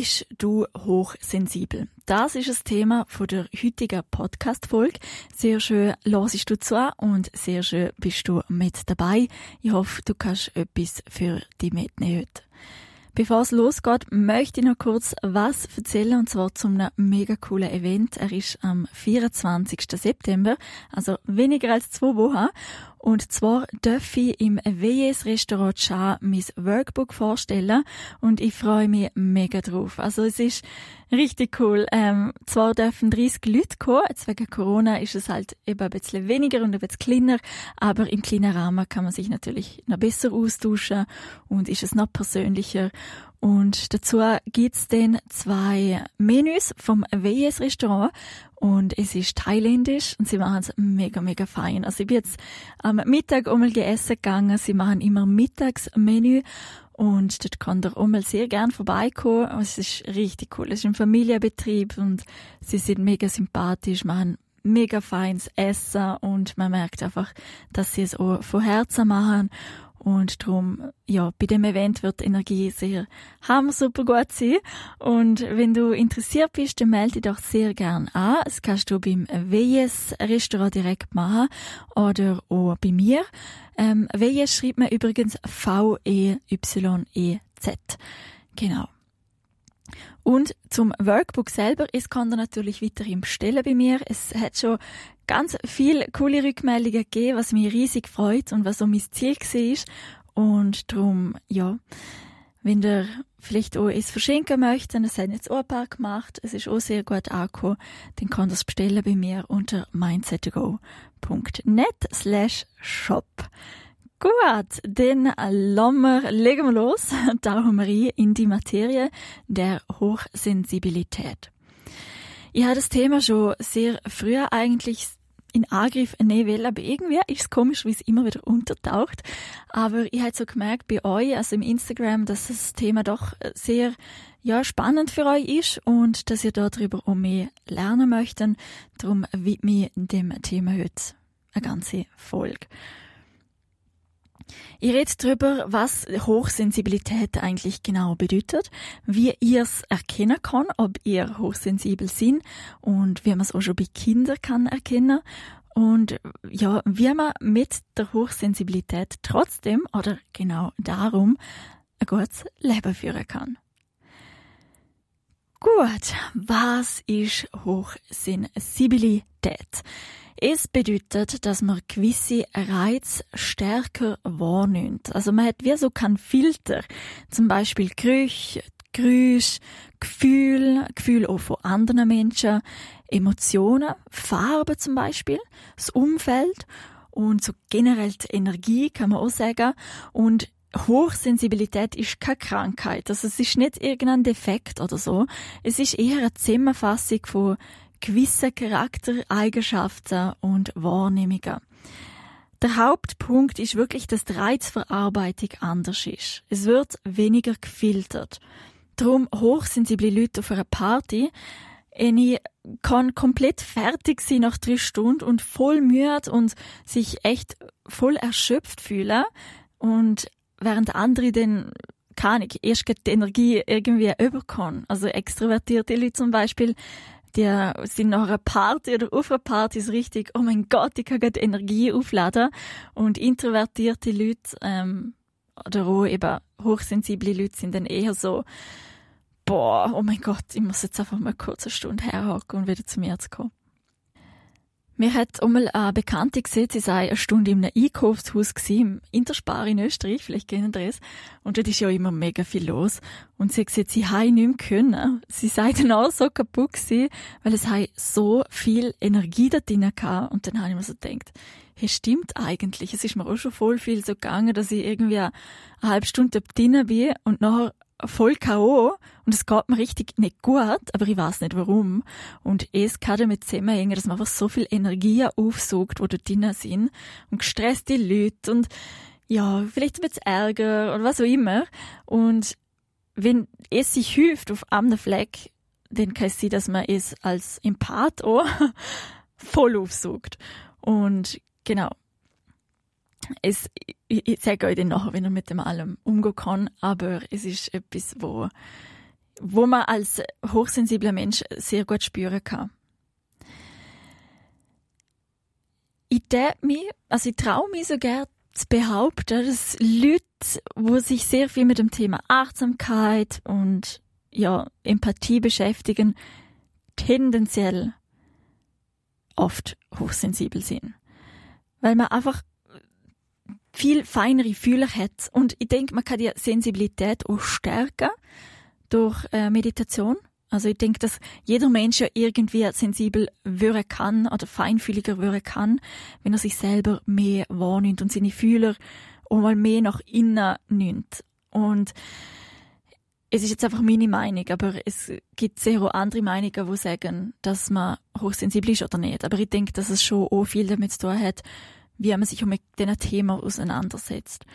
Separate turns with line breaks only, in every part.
Bist du hochsensibel? Das ist das Thema von der heutigen Podcast-Folge. Sehr schön hörst du zu und sehr schön bist du mit dabei. Ich hoffe, du kannst etwas für dich mitnehmen heute. Bevor es losgeht, möchte ich noch kurz was erzählen, und zwar zu einem mega coolen Event. Er ist am 24. September, also weniger als zwei Wochen. Und zwar darf ich im WS Restaurant Schah mein Workbook vorstellen und ich freue mich mega drauf. Also es ist richtig cool. Ähm, zwar dürfen 30 Leute kommen, jetzt wegen Corona ist es halt eben ein bisschen weniger und ein bisschen kleiner, aber im kleinen Rahmen kann man sich natürlich noch besser austauschen und ist es noch persönlicher. Und dazu gibt's dann zwei Menüs vom WS Restaurant und es ist thailändisch und sie machen es mega, mega fein. Also ich bin jetzt am Mittag einmal gegessen gegangen. Sie machen immer Mittagsmenü und dort kann der einmal sehr gern vorbeikommen. Es ist richtig cool. Es ist ein Familienbetrieb und sie sind mega sympathisch, machen mega feines Essen und man merkt einfach, dass sie es auch von Herzen machen und darum, ja, bei dem Event wird Energie sehr hammer super gut sein. Und wenn du interessiert bist, dann melde dich doch sehr gern an. Das kannst du beim WS Restaurant direkt machen oder auch bei mir. Ähm, WS schreibt man übrigens V-E-Y-E-Z. Genau. Und zum Workbook selber, es kann er natürlich weiterhin bestellen bei mir. Es hat schon ganz viele coole Rückmeldungen gegeben, was mich riesig freut und was so mein Ziel war. Und darum, ja, wenn ihr vielleicht auch es verschenken möchtet, das haben jetzt auch ein paar gemacht, es ist auch sehr gut angekommen, dann kann das bestellen bei mir unter mindsetgo.net slash shop. Gut, dann wir, legen wir los, tauchen wir rein in die Materie der Hochsensibilität. Ich habe das Thema schon sehr früh eigentlich in Angriff nehmen will, aber irgendwie ist es komisch, wie es immer wieder untertaucht. Aber ich habe so gemerkt bei euch, also im Instagram, dass das Thema doch sehr ja, spannend für euch ist und dass ihr darüber auch mehr lernen möchtet. Darum widme ich dem Thema heute eine ganze Folge. Ich rede darüber, was Hochsensibilität eigentlich genau bedeutet, wie ihr es erkennen kann, ob ihr hochsensibel sind und wie man es auch schon bei Kindern kann erkennen und ja, wie man mit der Hochsensibilität trotzdem oder genau darum ein gutes Leben führen kann. Gut, was ist Hochsensibilität? Es bedeutet, dass man gewisse Reize stärker wahrnimmt. Also man hat wie so keinen Filter. Zum Beispiel Gerüche, Geräusche, Gefühl, Gefühl auch von anderen Menschen, Emotionen, Farben zum Beispiel, das Umfeld und so generell die Energie kann man auch sagen. Und Hochsensibilität ist keine Krankheit. Also es ist nicht irgendein Defekt oder so. Es ist eher eine Zusammenfassung von gewisse Charaktereigenschaften und Wahrnehmungen. Der Hauptpunkt ist wirklich, dass die Reizverarbeitung anders ist. Es wird weniger gefiltert. Darum hochsensible Leute auf einer Party, ich kann komplett fertig sein nach drei Stunden und voll müde und sich echt voll erschöpft fühlen. Und während andere dann keine erst die Energie irgendwie überkommen. Also extrovertierte Leute zum Beispiel die sind nach einer Party oder auf einer Party so richtig, oh mein Gott, ich kann gerade Energie aufladen. Und introvertierte Leute, ähm, oder auch eben hochsensible Leute sind dann eher so, boah, oh mein Gott, ich muss jetzt einfach mal kurz eine Stunde herhocken und wieder zu mir zu kommen. Mir hat einmal eine Bekannte gesehen, sie sei eine Stunde in einem Einkaufshaus im Interspar in Österreich, vielleicht kennen Sie das. Und dort ist ja immer mega viel los. Und sie hat gesagt, sie hat nicht mehr können. Sie sei dann auch so kaputt gewesen, weil es so viel Energie da drin hatte. Und dann habe ich mir so gedacht, hey, stimmt eigentlich. Es ist mir auch schon voll viel so gegangen, dass ich irgendwie eine halbe Stunde drinnen bin und nachher voll K.O. und es geht mir richtig nicht gut, aber ich weiß nicht warum. Und es kann damit zusammenhängen, dass man einfach so viel Energie aufsucht, wo da drinnen sind und gestresste Leute und ja, vielleicht ein bisschen Ärger oder was auch immer. Und wenn es sich hilft auf einem Fleck, dann kann es sein, dass man es als Empath auch voll aufsucht. Und genau. Es, ich, ich zeige euch dann nachher, wie man mit dem allem umgehen kann, aber es ist etwas, wo, wo man als hochsensibler Mensch sehr gut spüren kann. Ich mich, also ich traue mich so gern zu behaupten, dass Leute, wo sich sehr viel mit dem Thema Achtsamkeit und ja, Empathie beschäftigen, tendenziell oft hochsensibel sind. Weil man einfach viel feinere Fühler hat. Und ich denke, man kann die Sensibilität auch stärken durch äh, Meditation. Also ich denke, dass jeder Mensch ja irgendwie sensibel werden kann oder feinfühliger werden kann, wenn er sich selber mehr wahrnimmt und seine Fühler auch mal mehr nach innen nimmt. Und es ist jetzt einfach meine Meinung, aber es gibt sehr auch andere Meinungen, die sagen, dass man hochsensibel ist oder nicht. Aber ich denke, dass es schon auch viel damit zu tun hat, wie man sich mit diesen Themen auseinandersetzt.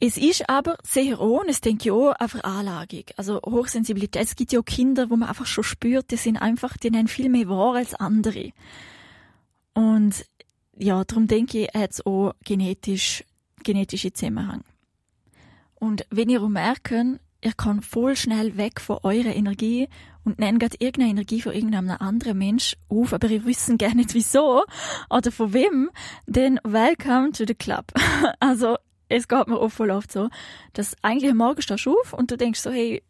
Es ist aber sehr und das denke ich auch, eine Veranlagung. Also Hochsensibilität. Es gibt ja auch Kinder, wo man einfach schon spürt, die sind einfach, die nehmen viel mehr wahr als andere. Und ja, darum denke ich, hat es auch genetisch, genetische Zusammenhang. Und wenn ihr merkt, ihr kann voll schnell weg von eurer Energie und nennt gerade irgendeine Energie von irgendeinem anderen Mensch auf, aber ihr wisst gar nicht wieso oder von wem, dann welcome to the club. Also, es geht mir auch voll oft so, dass eigentlich am Morgen stehst du auf und du denkst so, hey,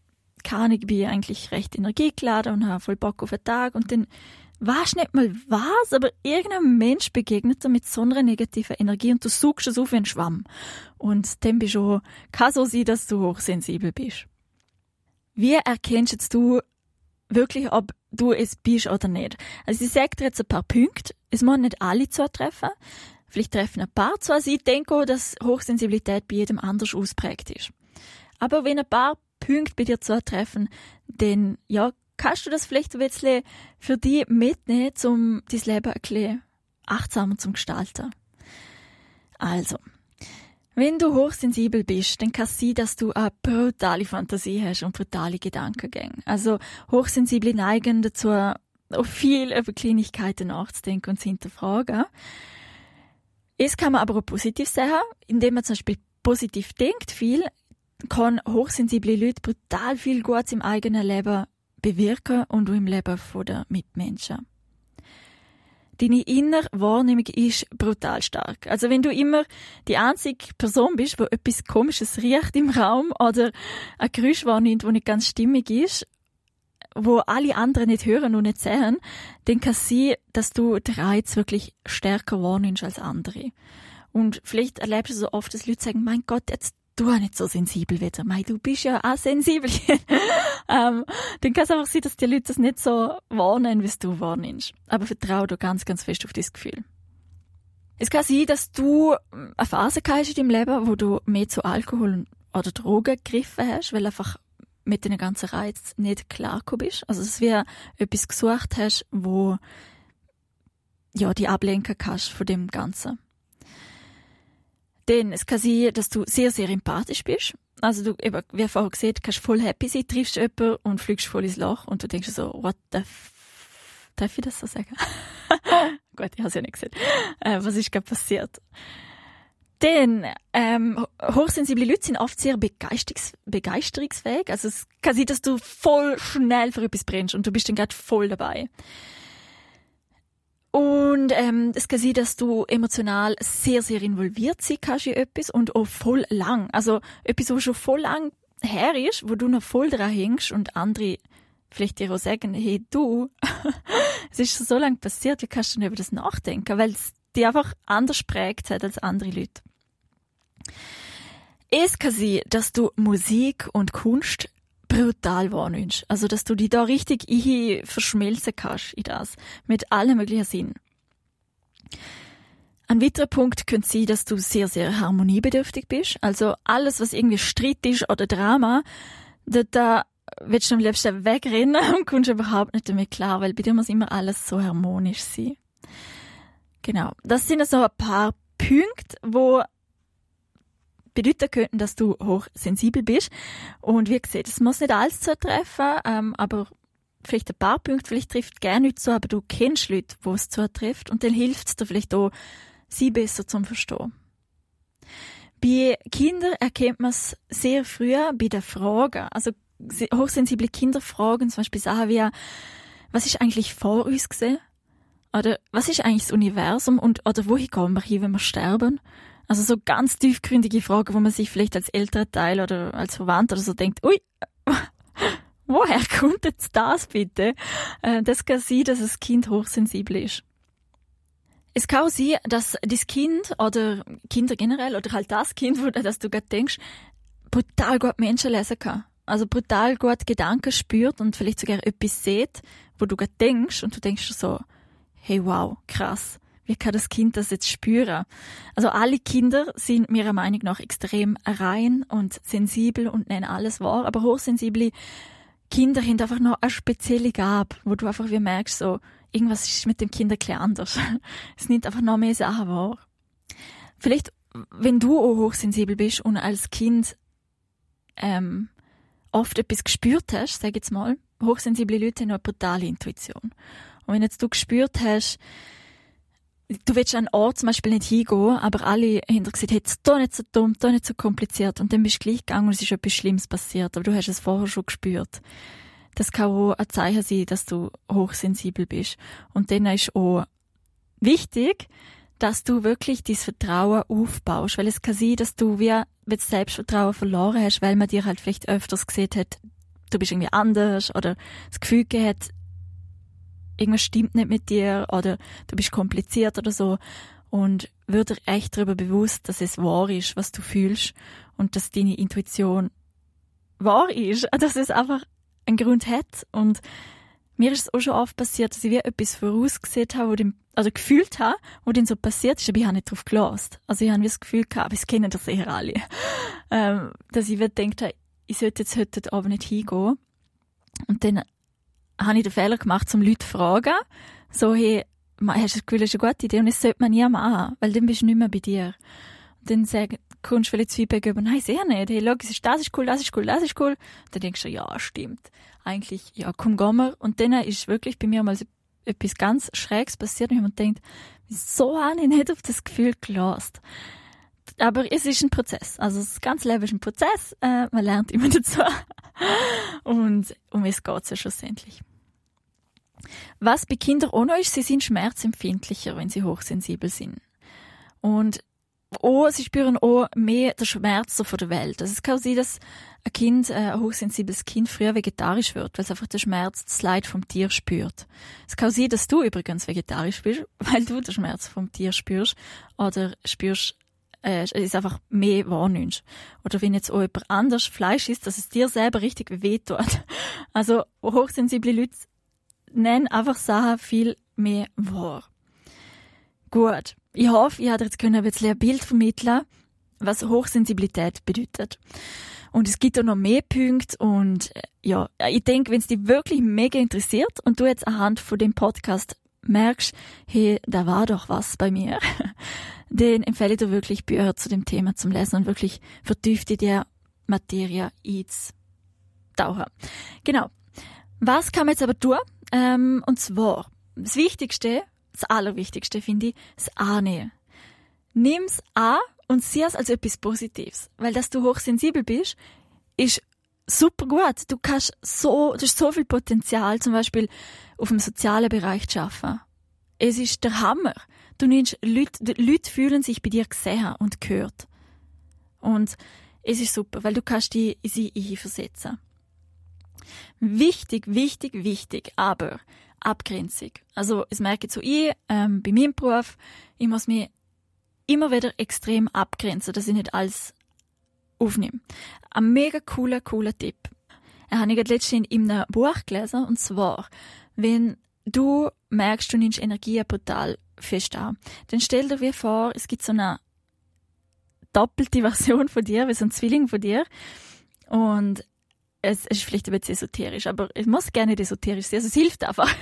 kann ich bin eigentlich recht energiegeladen und habe voll Bock auf den Tag und dann weißt nicht mal was, aber irgendein Mensch begegnet dir mit so einer negativen Energie und du suchst es auf wie ein Schwamm. Und dann bist du, kann so sein, dass du hochsensibel bist. Wie erkennst jetzt du wirklich, ob du es bist oder nicht? Also ich sage dir jetzt ein paar Punkte. Es müssen nicht alle zutreffen. Vielleicht treffen ein paar zu. Also ich denke auch, dass Hochsensibilität bei jedem anders ausprägt ist. Aber wenn ein paar Punkte bei dir zutreffen, dann, ja, kannst du das vielleicht ein bisschen für dich mitnehmen, um dein Leben ein bisschen achtsamer zu gestalten? Also, wenn du hochsensibel bist, dann kann es sein, dass du eine brutale Fantasie hast und brutale Gedankengänge. Also, Hochsensible neigen dazu, auch viel über Kleinigkeiten nachzudenken und zu hinterfragen. Es kann man aber auch positiv sehen, indem man zum Beispiel positiv denkt viel, kann hochsensible Leute brutal viel Gutes im eigenen Leben bewirken und im Leben der Mitmenschen. Deine innere Wahrnehmung ist brutal stark. Also wenn du immer die einzige Person bist, wo etwas Komisches riecht im Raum oder ein Geräusch wahrnimmt, wo nicht ganz stimmig ist, wo alle anderen nicht hören und nicht sehen, dann kann es sein, dass du den Reiz wirklich stärker wahrnimmst als andere. Und vielleicht erlebst du so oft, dass Leute sagen, mein Gott, jetzt du nicht so sensibel wieder. Mei, du bist ja auch sensibel. ähm, dann kann es einfach sein, dass die Leute das nicht so wahrnehmen, wie du wahrnimmst. Aber vertraue du ganz, ganz fest auf dieses Gefühl. Es kann sein, dass du eine Phase hast in deinem Leben, wo du mehr zu Alkohol oder Drogen gegriffen hast, weil einfach mit den ganzen Reiz nicht klar bist. Also, dass du etwas gesucht hast, wo ja, die ablenken kannst von dem Ganzen. Denn es kann sein, dass du sehr, sehr empathisch bist. Also du, eben, wie vorher gesagt, kannst voll happy sein, triffst jemanden und fliegst voll ins Loch und du denkst so, what the f Darf ich das so sagen? Gut, ich habe es ja nicht gesehen. Äh, was ist gerade passiert? Denn ähm, hochsensible Leute sind oft sehr begeisterungs begeisterungsfähig. Also es kann sein, dass du voll schnell für etwas brennst und du bist dann gerade voll dabei. Und ähm, es kann sein, dass du emotional sehr, sehr involviert sein kannst in etwas und auch voll lang. Also etwas, was schon voll lang her ist, wo du noch voll dran hängst und andere vielleicht dir auch sagen, hey du, es ist schon so lange passiert, wie kannst du denn über das nachdenken? Weil es dich einfach anders prägt hat als andere Leute. Es kann sein, dass du Musik und Kunst brutal wahrnimmst. Also, dass du dich da richtig verschmelzen kannst in das. Mit allen möglichen Sinn. Ein weiterer Punkt könnte sein, dass du sehr, sehr harmoniebedürftig bist. Also alles, was irgendwie Streit ist oder Drama, da, willst du am liebsten wegrennen und kommst überhaupt nicht damit klar, weil bei dir muss immer alles so harmonisch sein. Genau. Das sind so ein paar Punkte, wo bedeuten könnten, dass du hochsensibel bist. Und wie gesagt, es muss nicht alles zutreffen, ähm, aber vielleicht ein paar Punkte, vielleicht trifft gerne nicht so, aber du kennst Leute, wo es zutrifft und dann hilft es dir vielleicht auch, sie besser zum Verstehen. Bei Kindern erkennt man es sehr früh bei den Fragen. Also hochsensible Kinder fragen zum Beispiel Sachen wie, was ist eigentlich vor uns gesehen? Oder was ist eigentlich das Universum und oder wohin gehen wir hin, wenn wir sterben? Also so ganz tiefgründige Fragen, wo man sich vielleicht als älterer Teil oder als Verwandt oder so denkt, ui, woher kommt jetzt das bitte? Äh, das kann sein, dass das Kind hochsensibel ist. Es kann auch sein, dass das Kind oder Kinder generell oder halt das Kind, wo das du gerade denkst, brutal gut Menschen lesen kann. Also brutal gut Gedanken spürt und vielleicht sogar etwas sieht, wo du gerade denkst und du denkst so, hey wow, krass. Wie kann das Kind das jetzt spüren? Also alle Kinder sind meiner Meinung nach extrem rein und sensibel und nennen alles wahr, aber hochsensible Kinder haben einfach noch eine spezielle Gabe, wo du einfach wie merkst, so, irgendwas ist mit dem Kind ein bisschen anders. es nimmt einfach noch mehr Sachen wahr. Vielleicht, wenn du auch hochsensibel bist und als Kind ähm, oft etwas gespürt hast, sag jetzt mal, hochsensible Leute haben eine brutale Intuition. Und wenn jetzt du gespürt hast, du willst an einen Ort zum Beispiel nicht hingehen, aber alle haben gesagt, hey, doch nicht so dumm, doch nicht so kompliziert. Und dann bist du gleich gegangen und es ist etwas Schlimmes passiert, aber du hast es vorher schon gespürt. Das kann auch ein Zeichen sein, dass du hochsensibel bist. Und dann ist auch wichtig, dass du wirklich dieses Vertrauen aufbaust, weil es kann sein, dass du wie das Selbstvertrauen verloren hast, weil man dir halt vielleicht öfters gesehen hat, du bist irgendwie anders oder das Gefühl gehabt, irgendwas stimmt nicht mit dir oder du bist kompliziert oder so. Und wird dir echt darüber bewusst, dass es wahr ist, was du fühlst und dass deine Intuition wahr ist, dass es einfach einen Grund hat. Und mir ist es auch schon oft passiert, dass ich wie etwas vorausgesehen habe, wo dem, also gefühlt habe, wo dann so passiert ist, aber ich habe nicht drauf gelost. Also ich habe das Gefühl gehabt, aber es kennen das eher alle, ähm, dass ich gedacht habe, ich sollte jetzt heute Abend nicht hingehen. Und dann habe ich den Fehler gemacht, zum Leute zu fragen, so, hey, hast du das Gefühl, das ist eine gute Idee? Und das sollte man nie machen, weil dann bist du nicht mehr bei dir. Und dann sag, kommst du vielleicht das Feedback über, nein, sehr nicht, hey, schau, das ist cool, das ist cool, das ist cool. Und dann denkst du, ja, stimmt. Eigentlich, ja, komm, gehen wir. Und dann ist wirklich bei mir mal etwas ganz Schräges passiert und ich habe mir gedacht, wieso habe ich nicht auf das Gefühl gelost? Aber es ist ein Prozess. Also das ganze Leben ist ein Prozess. Äh, man lernt immer dazu. Und um es geht es ja schlussendlich. Was bei Kindern auch noch ist, sie sind schmerzempfindlicher, wenn sie hochsensibel sind. Und oh, sie spüren auch mehr den Schmerz von der Welt. Also es kann auch sein, dass ein Kind, äh, ein hochsensibles Kind früher vegetarisch wird, weil es einfach den Schmerz, das Leid vom Tier spürt. Es kann auch sein, dass du übrigens vegetarisch bist, weil du den Schmerz vom Tier spürst oder spürst äh, es einfach mehr wahrnimmst. Oder wenn jetzt auch jemand anders Fleisch isst, dass es dir selber richtig wehtut. Also hochsensible Leute nennen einfach Sachen viel mehr wahr. Gut. Ich hoffe, ich habe jetzt können ein bisschen ein Bild vermitteln, was Hochsensibilität bedeutet. Und es gibt auch noch mehr Punkte und äh, ja, ich denke, wenn es dich wirklich mega interessiert und du jetzt anhand von dem Podcast merkst, hey, da war doch was bei mir, den empfehle ich dir wirklich Bücher zu dem Thema zum Lesen und wirklich vertieft in der Materie einzutauchen. Genau. Was kann man jetzt aber tun? Ähm, und zwar, das Wichtigste, das Allerwichtigste finde ich, das Annehmen. Nimm's an und sieh es als etwas Positives. Weil, dass du hochsensibel bist, ist super gut. Du kannst so, du hast so viel Potenzial, zum Beispiel auf dem sozialen Bereich zu arbeiten. Es ist der Hammer. Du nimmst Leute, Leute fühlen sich bei dir gesehen und gehört. Und es ist super, weil du kannst dich in sie hinversetzen. Wichtig, wichtig, wichtig, aber Abgrenzung. Also, es merke so ich, ähm, bei meinem Beruf, ich muss mich immer wieder extrem abgrenzen, dass ich nicht alles aufnehme. Ein mega cooler, cooler Tipp. Er habe ich letztens in einem Buch gelesen, und zwar, wenn du merkst, du nimmst Energie brutal fest an. Dann stell dir vor, es gibt so eine doppelte Version von dir, wie so ein Zwilling von dir. Und es, es ist vielleicht ein bisschen esoterisch, aber es muss gerne nicht esoterisch sein, also es hilft einfach.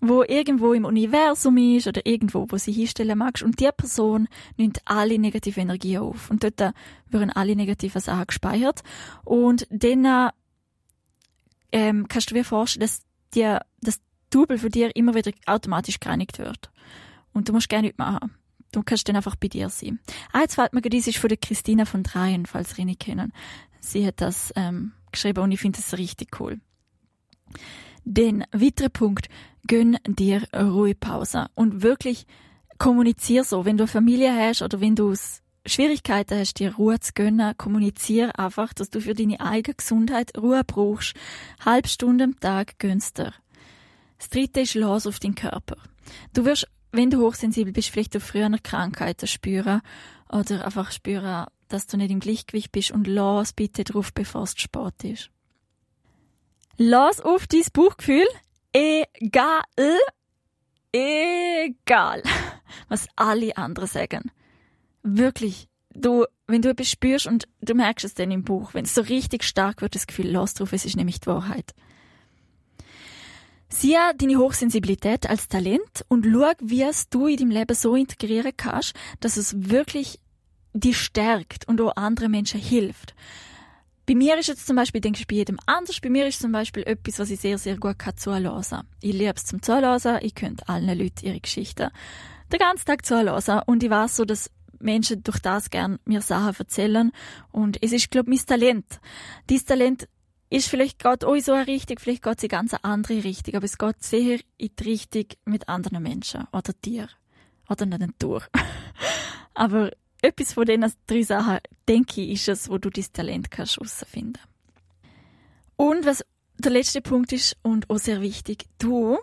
Wo irgendwo im Universum ist oder irgendwo, wo sie hinstellen magst und die Person nimmt alle negative Energie auf und dort werden alle negativen Sachen gespeichert und dann ähm, kannst du dir vorstellen, dass dir das Double von dir immer wieder automatisch gereinigt wird und du musst gerne nichts machen. Du kannst dann einfach bei dir sein. Ah, jetzt fällt mir gerade, das ist von der Christina von Dreien, falls ihr ihn nicht kennen. Sie hat das ähm, geschrieben und ich finde das richtig cool. Den weiteren Punkt, gönn dir Ruhepause und wirklich kommunizier so. Wenn du eine Familie hast oder wenn du Schwierigkeiten hast, dir Ruhe zu gönnen, kommunizier einfach, dass du für deine eigene Gesundheit Ruhe brauchst. Halb Stunde am Tag gönnst dir. Das dritte ist los auf deinen Körper. Du wirst, wenn du hochsensibel bist, vielleicht auch früher eine Krankheit spüren oder einfach spüren, dass du nicht im Gleichgewicht bist und los bitte drauf, bevor es Sport ist. Los auf dein Buchgefühl. Egal. Egal. Was alle anderen sagen. Wirklich. Du, wenn du etwas spürst und du merkst es dann im Buch, wenn es so richtig stark wird, das Gefühl, los drauf, es ist nämlich die Wahrheit. Sieh deine Hochsensibilität als Talent und schau, wie es du in deinem Leben so integrieren kannst, dass es wirklich dich stärkt und auch anderen Menschen hilft. Bei mir ist jetzt zum Beispiel, denke ich bei jedem anders, bei mir ist zum Beispiel etwas, was ich sehr, sehr gut kann zuhören. Ich liebe es zum Zuhören, ich könnte allen Leuten ihre Geschichten den ganzen Tag zuhören und ich weiß so, dass Menschen durch das gern mir Sachen erzählen und es ist, glaube ich, mein Talent. Dieses Talent ist vielleicht gerade euch so eine Richtung, vielleicht geht es in ganz andere Richtung, aber es geht sehr in die Richtung mit anderen Menschen oder Tieren oder der Natur. aber etwas von diesen drei Sachen, denke ich, ist es, wo du dein Talent kannst herausfinden. Und was der letzte Punkt ist und auch sehr wichtig, du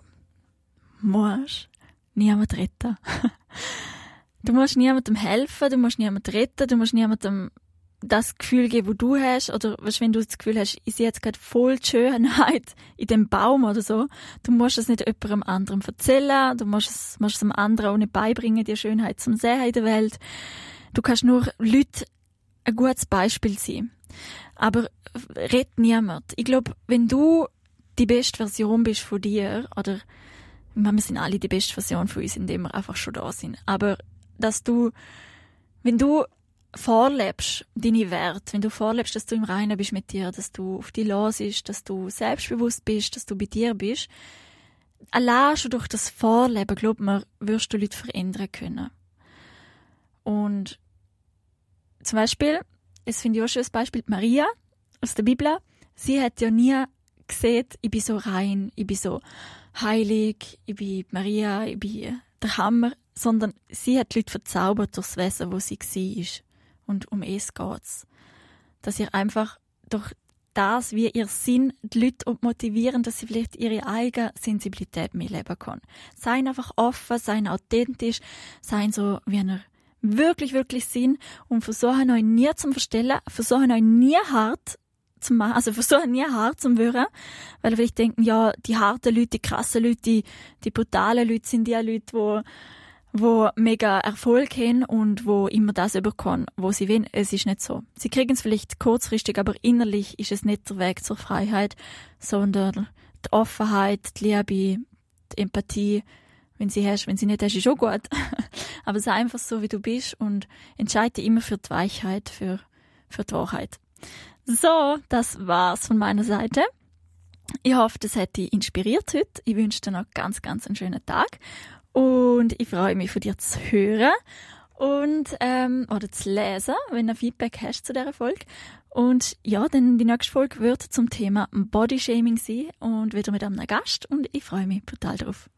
musst niemanden retten. du musst niemandem helfen, du musst niemanden retten, du musst niemandem das Gefühl geben, wo du hast, oder weißt, wenn du das Gefühl hast, ich sehe jetzt gerade voll die Schönheit in dem Baum oder so, du musst es nicht jemandem anderem erzählen, du musst es, musst es einem anderen auch nicht beibringen, die Schönheit zum Sehen in der Welt. Du kannst nur Leute ein gutes Beispiel sein. Aber red niemand. Ich glaube, wenn du die beste Version bist von dir, oder wir sind alle die beste Version von uns, indem wir einfach schon da sind. Aber dass du, wenn du vorlebst, deine Werte, wenn du vorlebst, dass du im Reinen bist mit dir, dass du auf dich los ist, dass du selbstbewusst bist, dass du bei dir bist, allein schon durch das Vorleben, glaub mir, wirst du Leute verändern können. Und zum Beispiel, es finde ich auch ein Beispiel, Maria aus der Bibel, sie hat ja nie gesehen, ich bin so rein, ich bin so heilig, ich bin Maria, ich bin der Hammer, sondern sie hat die Leute verzaubert durchs Wesen, wo sie war. Und um es geht's. Dass ihr einfach durch das, wie ihr Sinn die Leute motivieren, dass sie vielleicht ihre eigene Sensibilität mehr leben können. Seien einfach offen, seien authentisch, seien so, wie ihr wirklich, wirklich sind und versuchen euch nie zu verstellen, versuchen euch nie hart zu machen, also versuchen nie hart zu werden, weil vielleicht denken, ja, die harten Leute, die krassen Leute, die, die brutalen Leute sind die Leute, wo wo mega Erfolg haben und wo immer das überkommen, wo sie wollen. Es ist nicht so. Sie kriegen es vielleicht kurzfristig, aber innerlich ist es nicht der Weg zur Freiheit, sondern die Offenheit, die Liebe, die Empathie, wenn sie hast, wenn sie nicht hast, ist auch gut. Aber sei einfach so, wie du bist und entscheide immer für die Weichheit, für, für die Wahrheit. So, das war's von meiner Seite. Ich hoffe, das hat dich inspiriert heute. Ich wünsche dir noch ganz, ganz einen schönen Tag und ich freue mich von dir zu hören und ähm, oder zu lesen, wenn du Feedback hast zu dieser Folge. Und ja, dann die nächste Folge wird zum Thema Bodyshaming sein und wieder mit einem Gast und ich freue mich total drauf.